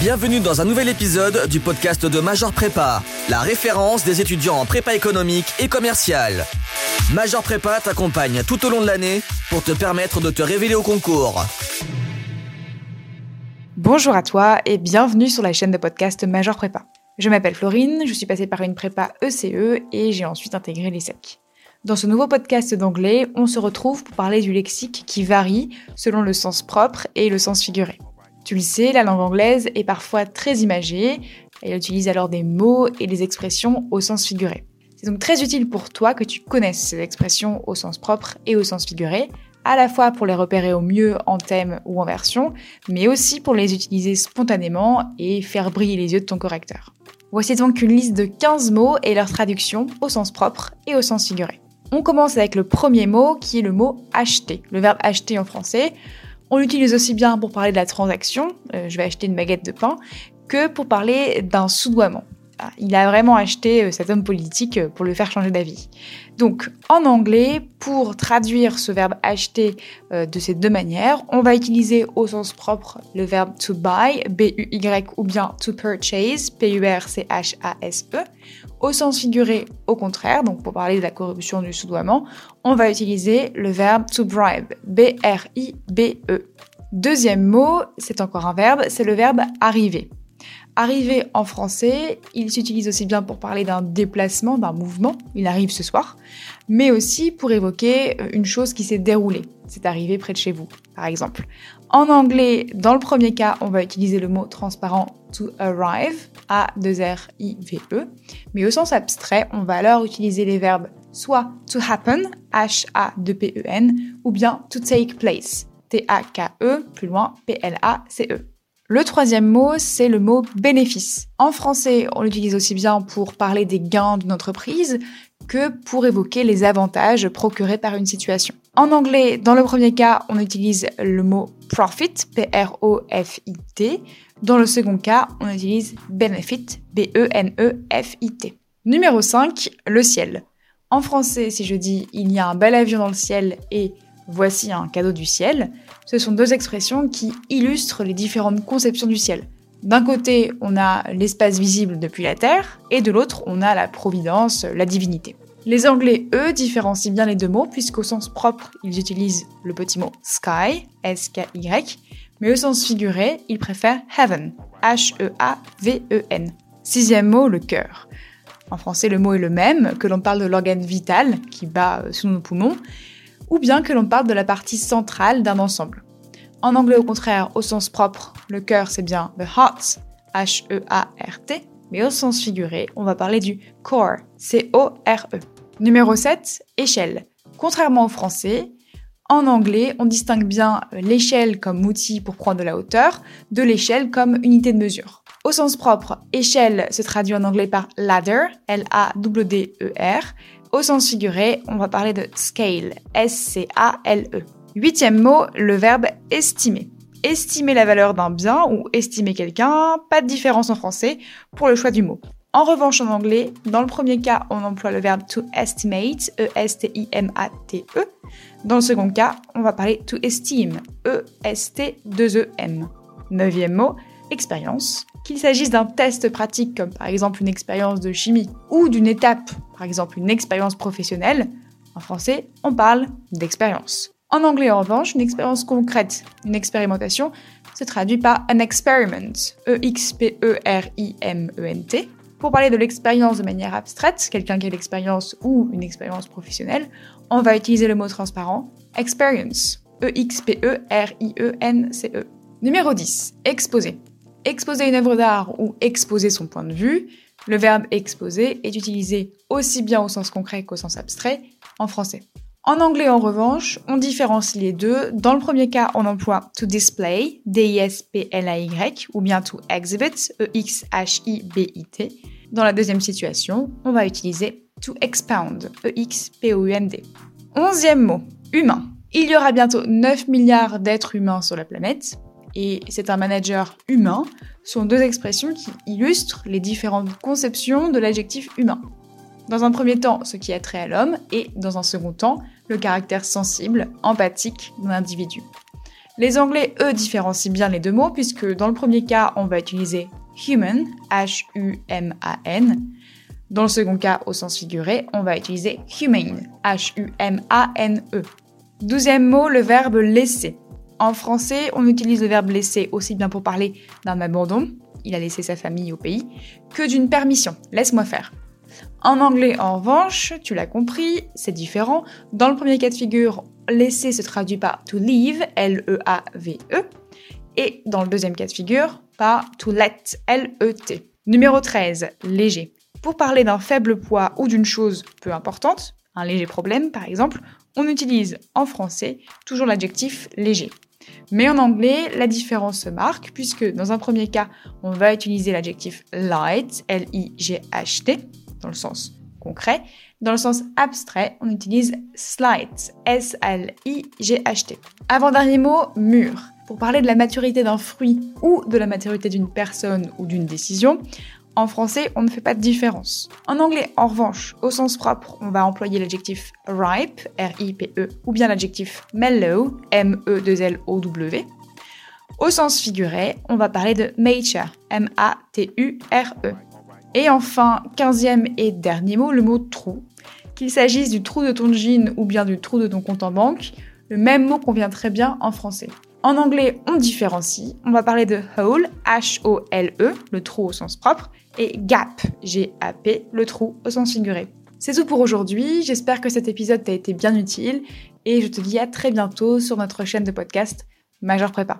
Bienvenue dans un nouvel épisode du podcast de Major Prépa, la référence des étudiants en prépa économique et commerciale. Major Prépa t'accompagne tout au long de l'année pour te permettre de te révéler au concours. Bonjour à toi et bienvenue sur la chaîne de podcast Major Prépa. Je m'appelle Florine, je suis passée par une prépa ECE e et j'ai ensuite intégré l'ESSEC. Dans ce nouveau podcast d'anglais, on se retrouve pour parler du lexique qui varie selon le sens propre et le sens figuré. Tu le sais, la langue anglaise est parfois très imagée, elle utilise alors des mots et des expressions au sens figuré. C'est donc très utile pour toi que tu connaisses ces expressions au sens propre et au sens figuré, à la fois pour les repérer au mieux en thème ou en version, mais aussi pour les utiliser spontanément et faire briller les yeux de ton correcteur. Voici donc une liste de 15 mots et leur traduction au sens propre et au sens figuré. On commence avec le premier mot qui est le mot acheter, le verbe acheter en français. On l'utilise aussi bien pour parler de la transaction, euh, je vais acheter une baguette de pain, que pour parler d'un soudoiement. Ah, il a vraiment acheté euh, cet homme politique euh, pour le faire changer d'avis. Donc, en anglais, pour traduire ce verbe acheter de ces deux manières, on va utiliser au sens propre le verbe to buy, B-U-Y, ou bien to purchase, P-U-R-C-H-A-S-E. Au sens figuré, au contraire, donc pour parler de la corruption du soudoiement, on va utiliser le verbe to bribe, B-R-I-B-E. Deuxième mot, c'est encore un verbe, c'est le verbe arriver. Arriver en français, il s'utilise aussi bien pour parler d'un déplacement, d'un mouvement, il arrive ce soir, mais aussi pour évoquer une chose qui s'est déroulée, c'est arrivé près de chez vous, par exemple. En anglais, dans le premier cas, on va utiliser le mot transparent to arrive, A-2-R-I-V-E, mais au sens abstrait, on va alors utiliser les verbes soit to happen, H-A-2-P-E-N, ou bien to take place, T-A-K-E, plus loin, P-L-A-C-E. Le troisième mot, c'est le mot bénéfice. En français, on l'utilise aussi bien pour parler des gains d'une entreprise que pour évoquer les avantages procurés par une situation. En anglais, dans le premier cas, on utilise le mot profit, P-R-O-F-I-T. Dans le second cas, on utilise benefit, B-E-N-E-F-I-T. Numéro 5, le ciel. En français, si je dis il y a un bel avion dans le ciel et voici un cadeau du ciel, ce sont deux expressions qui illustrent les différentes conceptions du ciel. D'un côté, on a l'espace visible depuis la Terre, et de l'autre, on a la providence, la divinité. Les Anglais, eux, différencient bien les deux mots, puisqu'au sens propre, ils utilisent le petit mot sky, S-K-Y, mais au sens figuré, ils préfèrent heaven, H-E-A-V-E-N. Sixième mot, le cœur. En français, le mot est le même, que l'on parle de l'organe vital qui bat sous nos poumons, ou bien que l'on parle de la partie centrale d'un ensemble. En anglais, au contraire, au sens propre, le cœur c'est bien the heart, H-E-A-R-T, mais au sens figuré, on va parler du core, C-O-R-E. Numéro 7, échelle. Contrairement au français, en anglais, on distingue bien l'échelle comme outil pour prendre de la hauteur de l'échelle comme unité de mesure. Au sens propre, échelle se traduit en anglais par ladder, L-A-W-D-E-R, au sens figuré, on va parler de scale, S-C-A-L-E. Huitième mot, le verbe estimer. Estimer la valeur d'un bien ou estimer quelqu'un, pas de différence en français pour le choix du mot. En revanche, en anglais, dans le premier cas, on emploie le verbe to estimate, E-S-T-I-M-A-T-E. -E. Dans le second cas, on va parler to esteem, E-S-T-2-E-M. Neuvième mot, expérience. Qu'il s'agisse d'un test pratique comme par exemple une expérience de chimie ou d'une étape, par exemple une expérience professionnelle, en français, on parle d'expérience. En anglais, en revanche, une expérience concrète, une expérimentation, se traduit par an experiment, E-X-P-E-R-I-M-E-N-T. Pour parler de l'expérience de manière abstraite, quelqu'un qui a l'expérience ou une expérience professionnelle, on va utiliser le mot transparent, experience, E-X-P-E-R-I-E-N-C-E. -E. Numéro 10, exposer. Exposer une œuvre d'art ou exposer son point de vue, le verbe exposer est utilisé aussi bien au sens concret qu'au sens abstrait en français. En anglais, en revanche, on différencie les deux. Dans le premier cas, on emploie to display, D-I-S-P-L-A-Y, ou bien to exhibit, E-X-H-I-B-I-T. Dans la deuxième situation, on va utiliser to expound, E-X-P-O-U-N-D. Onzième mot, humain. Il y aura bientôt 9 milliards d'êtres humains sur la planète et c'est un manager humain sont deux expressions qui illustrent les différentes conceptions de l'adjectif humain. Dans un premier temps, ce qui a trait à l'homme, et dans un second temps, le caractère sensible, empathique d'un individu. Les Anglais, eux, différencient bien les deux mots puisque dans le premier cas, on va utiliser human, H-U-M-A-N. Dans le second cas, au sens figuré, on va utiliser humane, H-U-M-A-N-E. Douzième mot, le verbe laisser. En français, on utilise le verbe laisser aussi bien pour parler d'un abandon, il a laissé sa famille au pays, que d'une permission, laisse-moi faire. En anglais, en revanche, tu l'as compris, c'est différent. Dans le premier cas de figure, laisser se traduit par to leave, L-E-A-V-E. Et dans le deuxième cas de figure, par to let, L-E-T. Numéro 13, léger. Pour parler d'un faible poids ou d'une chose peu importante, un léger problème par exemple, on utilise en français toujours l'adjectif léger. Mais en anglais, la différence se marque puisque dans un premier cas, on va utiliser l'adjectif light, L-I-G-H-T, dans le sens concret. Dans le sens abstrait, on utilise slight, S-L-I-G-H-T. Avant-dernier mot, mûr. Pour parler de la maturité d'un fruit ou de la maturité d'une personne ou d'une décision, en français, on ne fait pas de différence. En anglais, en revanche, au sens propre, on va employer l'adjectif ripe, R-I-P-E, ou bien l'adjectif mellow, M-E-2-L-O-W. Au sens figuré, on va parler de mature, M-A-T-U-R-E. Et enfin, quinzième et dernier mot, le mot trou. Qu'il s'agisse du trou de ton jean ou bien du trou de ton compte en banque, le même mot convient très bien en français. En anglais, on différencie. On va parler de hole, H-O-L-E, le trou au sens propre, et gap, G-A-P, le trou au sens figuré. C'est tout pour aujourd'hui. J'espère que cet épisode t'a été bien utile et je te dis à très bientôt sur notre chaîne de podcast Major Prépa.